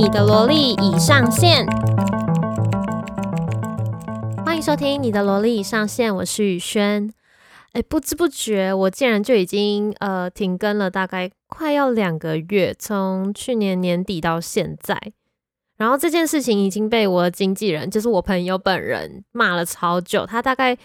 你的萝莉已上线，欢迎收听你的萝莉已上线，我是雨轩。哎，不知不觉我竟然就已经呃停更了，大概快要两个月，从去年年底到现在。然后这件事情已经被我的经纪人，就是我朋友本人骂了超久，他大概。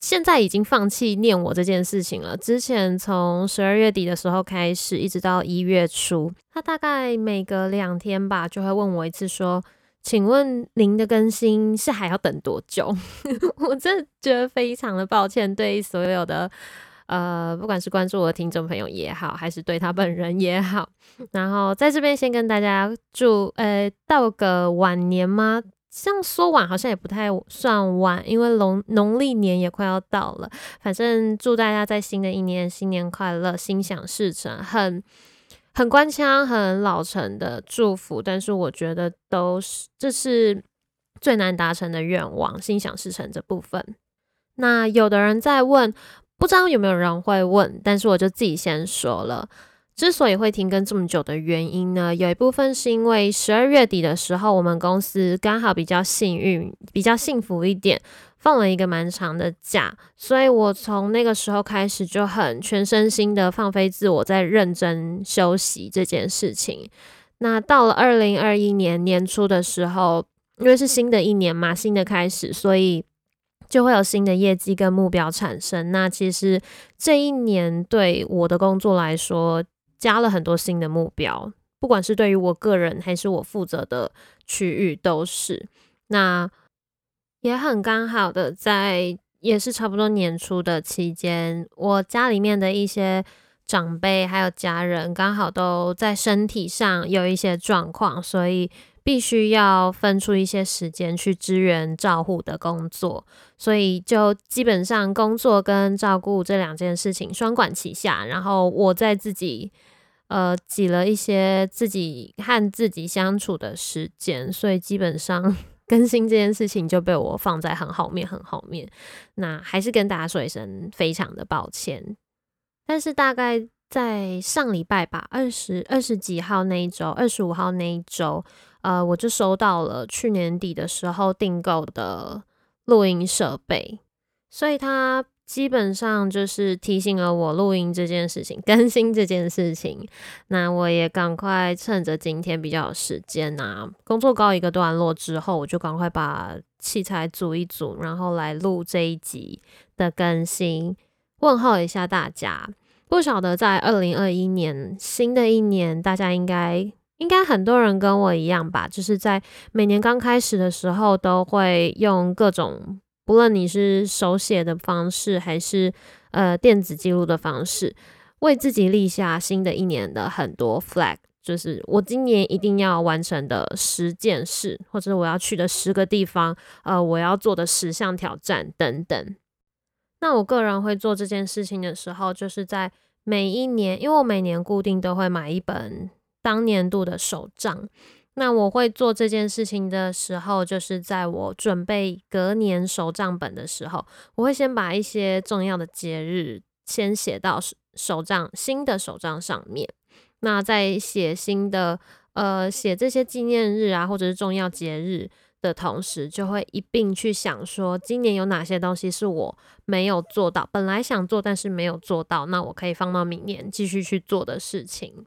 现在已经放弃念我这件事情了。之前从十二月底的时候开始，一直到一月初，他大概每隔两天吧，就会问我一次，说：“请问您的更新是还要等多久？” 我真的觉得非常的抱歉，对所有的呃，不管是关注我的听众朋友也好，还是对他本人也好，然后在这边先跟大家祝呃，道个晚年吗？这样说晚好像也不太算晚，因为农农历年也快要到了。反正祝大家在新的一年新年快乐，心想事成，很很官腔、很老成的祝福。但是我觉得都是这是最难达成的愿望，心想事成这部分。那有的人在问，不知道有没有人会问，但是我就自己先说了。之所以会停更这么久的原因呢，有一部分是因为十二月底的时候，我们公司刚好比较幸运、比较幸福一点，放了一个蛮长的假，所以我从那个时候开始就很全身心的放飞自我，在认真休息这件事情。那到了二零二一年年初的时候，因为是新的一年嘛，新的开始，所以就会有新的业绩跟目标产生。那其实这一年对我的工作来说，加了很多新的目标，不管是对于我个人还是我负责的区域都是。那也很刚好的在，也是差不多年初的期间，我家里面的一些长辈还有家人刚好都在身体上有一些状况，所以必须要分出一些时间去支援照护的工作，所以就基本上工作跟照顾这两件事情双管齐下，然后我在自己。呃，挤了一些自己和自己相处的时间，所以基本上 更新这件事情就被我放在很后面，很后面。那还是跟大家说一声非常的抱歉。但是大概在上礼拜吧，二十二十几号那一周，二十五号那一周，呃，我就收到了去年底的时候订购的录音设备，所以它。基本上就是提醒了我录音这件事情，更新这件事情。那我也赶快趁着今天比较有时间啊，工作告一个段落之后，我就赶快把器材组一组，然后来录这一集的更新。问候一下大家，不晓得在二零二一年新的一年，大家应该应该很多人跟我一样吧，就是在每年刚开始的时候，都会用各种。不论你是手写的方式，还是呃电子记录的方式，为自己立下新的一年的很多 flag，就是我今年一定要完成的十件事，或者我要去的十个地方，呃，我要做的十项挑战等等。那我个人会做这件事情的时候，就是在每一年，因为我每年固定都会买一本当年度的手账。那我会做这件事情的时候，就是在我准备隔年手账本的时候，我会先把一些重要的节日先写到手账新的手账上面。那在写新的呃写这些纪念日啊，或者是重要节日的同时，就会一并去想说，今年有哪些东西是我没有做到，本来想做但是没有做到，那我可以放到明年继续去做的事情。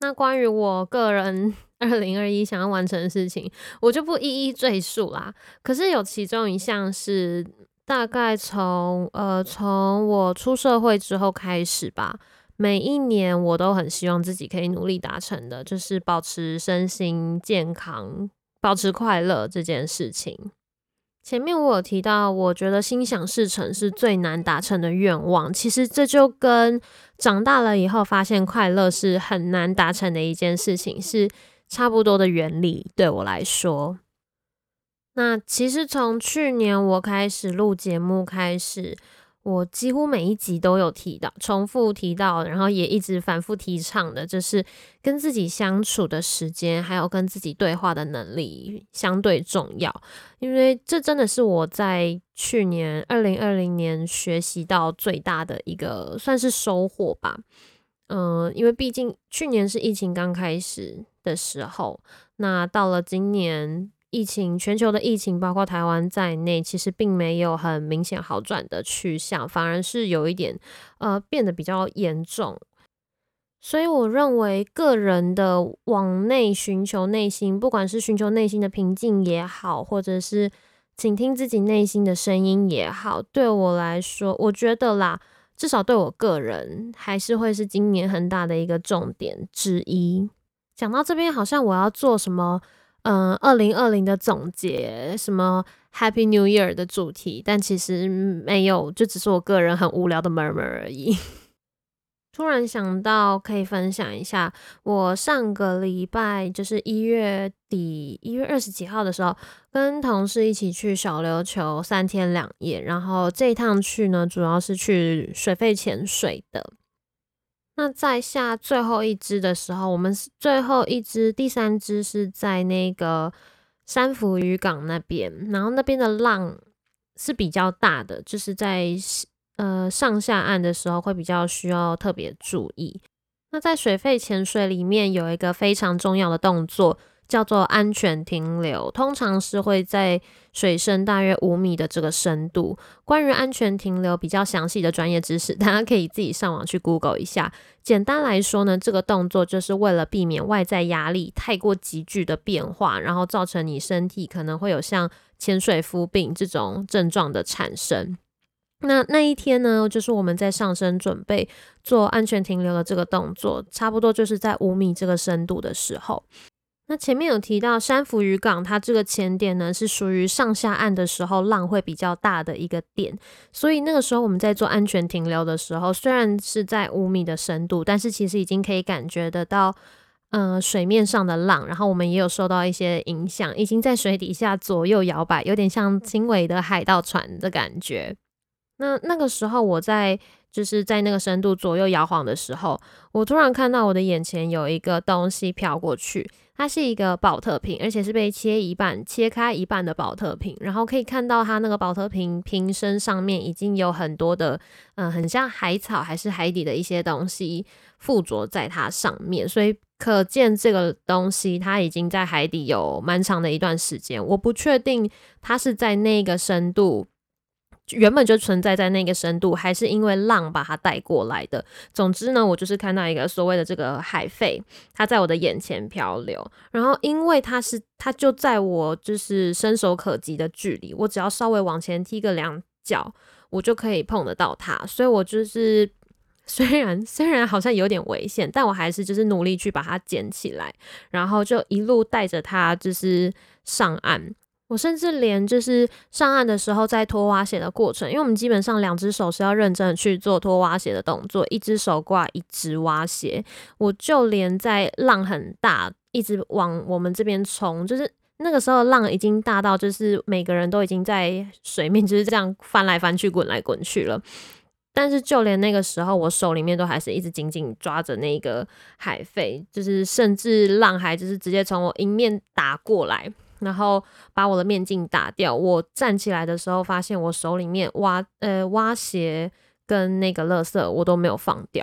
那关于我个人 二零二一想要完成的事情，我就不一一赘述啦。可是有其中一项是大概从呃从我出社会之后开始吧，每一年我都很希望自己可以努力达成的，就是保持身心健康、保持快乐这件事情。前面我有提到，我觉得心想事成是最难达成的愿望。其实这就跟长大了以后发现快乐是很难达成的一件事情是差不多的原理。对我来说，那其实从去年我开始录节目开始。我几乎每一集都有提到，重复提到，然后也一直反复提倡的，就是跟自己相处的时间，还有跟自己对话的能力相对重要。因为这真的是我在去年二零二零年学习到最大的一个算是收获吧。嗯，因为毕竟去年是疫情刚开始，的时候。那到了今年，疫情全球的疫情，包括台湾在内，其实并没有很明显好转的趋向，反而是有一点呃变得比较严重。所以我认为，个人的往内寻求内心，不管是寻求内心的平静也好，或者是倾听自己内心的声音也好，对我来说，我觉得啦，至少对我个人，还是会是今年很大的一个重点之一。讲到这边，好像我要做什么，嗯，二零二零的总结，什么 Happy New Year 的主题，但其实没有，就只是我个人很无聊的 murmur 而已。突然想到可以分享一下，我上个礼拜就是一月底一月二十几号的时候，跟同事一起去小琉球三天两夜，然后这一趟去呢，主要是去水肺潜水的。那在下最后一只的时候，我们是最后一只第三只是在那个山福渔港那边，然后那边的浪是比较大的，就是在。呃，上下岸的时候会比较需要特别注意。那在水肺潜水里面有一个非常重要的动作，叫做安全停留，通常是会在水深大约五米的这个深度。关于安全停留比较详细的专业知识，大家可以自己上网去 Google 一下。简单来说呢，这个动作就是为了避免外在压力太过急剧的变化，然后造成你身体可能会有像潜水夫病这种症状的产生。那那一天呢，就是我们在上升准备做安全停留的这个动作，差不多就是在五米这个深度的时候。那前面有提到山福渔港，它这个前点呢是属于上下岸的时候浪会比较大的一个点，所以那个时候我们在做安全停留的时候，虽然是在五米的深度，但是其实已经可以感觉得到，呃，水面上的浪，然后我们也有受到一些影响，已经在水底下左右摇摆，有点像轻微的海盗船的感觉。那那个时候，我在就是在那个深度左右摇晃的时候，我突然看到我的眼前有一个东西飘过去，它是一个宝特瓶，而且是被切一半、切开一半的宝特瓶。然后可以看到它那个宝特瓶瓶身上面已经有很多的，嗯、很像海草还是海底的一些东西附着在它上面，所以可见这个东西它已经在海底有蛮长的一段时间。我不确定它是在那个深度。原本就存在在那个深度，还是因为浪把它带过来的。总之呢，我就是看到一个所谓的这个海肺，它在我的眼前漂流。然后因为它是，它就在我就是伸手可及的距离，我只要稍微往前踢个两脚，我就可以碰得到它。所以我就是虽然 虽然好像有点危险，但我还是就是努力去把它捡起来，然后就一路带着它就是上岸。我甚至连就是上岸的时候，在拖蛙鞋的过程，因为我们基本上两只手是要认真的去做拖蛙鞋的动作，一只手挂一只蛙鞋，我就连在浪很大，一直往我们这边冲，就是那个时候浪已经大到，就是每个人都已经在水面就是这样翻来翻去、滚来滚去了，但是就连那个时候，我手里面都还是一直紧紧抓着那个海肺，就是甚至浪还就是直接从我迎面打过来。然后把我的面镜打掉。我站起来的时候，发现我手里面挖呃挖鞋跟那个垃圾我都没有放掉。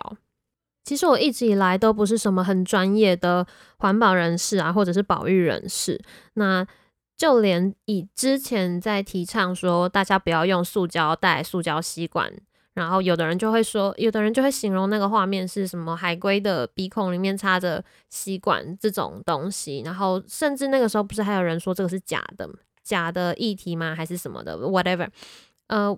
其实我一直以来都不是什么很专业的环保人士啊，或者是保育人士。那就连以之前在提倡说大家不要用塑胶袋、塑胶吸管。然后有的人就会说，有的人就会形容那个画面是什么海龟的鼻孔里面插着吸管这种东西，然后甚至那个时候不是还有人说这个是假的，假的议题吗？还是什么的？Whatever，呃，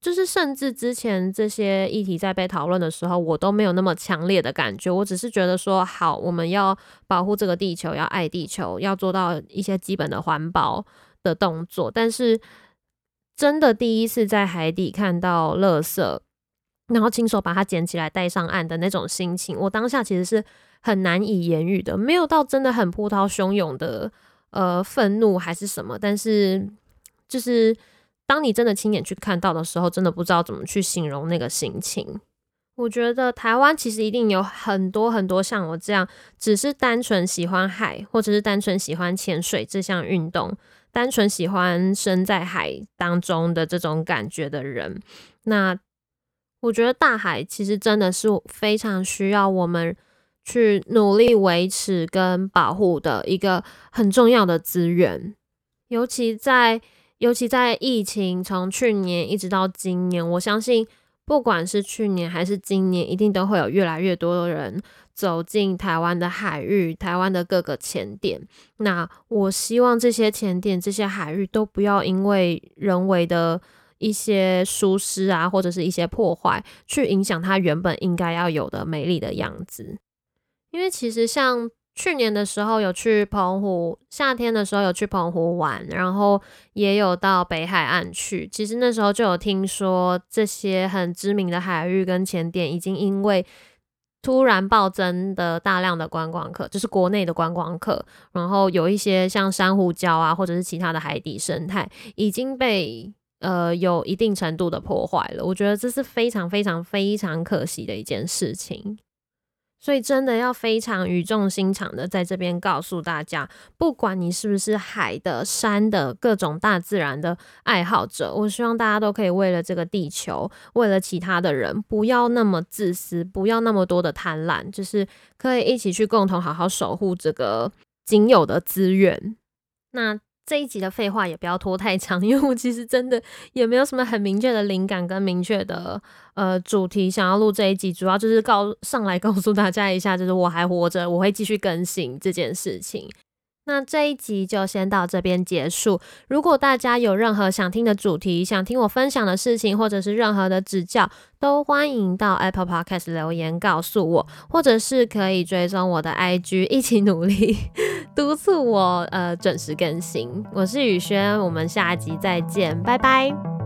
就是甚至之前这些议题在被讨论的时候，我都没有那么强烈的感觉，我只是觉得说好，我们要保护这个地球，要爱地球，要做到一些基本的环保的动作，但是。真的第一次在海底看到垃圾，然后亲手把它捡起来带上岸的那种心情，我当下其实是很难以言语的，没有到真的很波涛汹涌的呃愤怒还是什么，但是就是当你真的亲眼去看到的时候，真的不知道怎么去形容那个心情。我觉得台湾其实一定有很多很多像我这样，只是单纯喜欢海，或者是单纯喜欢潜水这项运动。单纯喜欢身在海当中的这种感觉的人，那我觉得大海其实真的是非常需要我们去努力维持跟保护的一个很重要的资源。尤其在尤其在疫情从去年一直到今年，我相信不管是去年还是今年，一定都会有越来越多的人走进台湾的海域、台湾的各个潜点。那我希望这些潜点、这些海域都不要因为人为的一些疏失啊，或者是一些破坏，去影响它原本应该要有的美丽的样子。因为其实像去年的时候有去澎湖，夏天的时候有去澎湖玩，然后也有到北海岸去。其实那时候就有听说，这些很知名的海域跟潜点已经因为突然暴增的大量的观光客，就是国内的观光客，然后有一些像珊瑚礁啊，或者是其他的海底生态，已经被呃有一定程度的破坏了。我觉得这是非常非常非常可惜的一件事情。所以真的要非常语重心长的在这边告诉大家，不管你是不是海的、山的各种大自然的爱好者，我希望大家都可以为了这个地球，为了其他的人，不要那么自私，不要那么多的贪婪，就是可以一起去共同好好守护这个仅有的资源。那。这一集的废话也不要拖太长，因为我其实真的也没有什么很明确的灵感跟明确的呃主题想要录这一集，主要就是告上来告诉大家一下，就是我还活着，我会继续更新这件事情。那这一集就先到这边结束。如果大家有任何想听的主题，想听我分享的事情，或者是任何的指教，都欢迎到 Apple Podcast 留言告诉我，或者是可以追踪我的 IG，一起努力督促我呃准时更新。我是雨轩，我们下集再见，拜拜。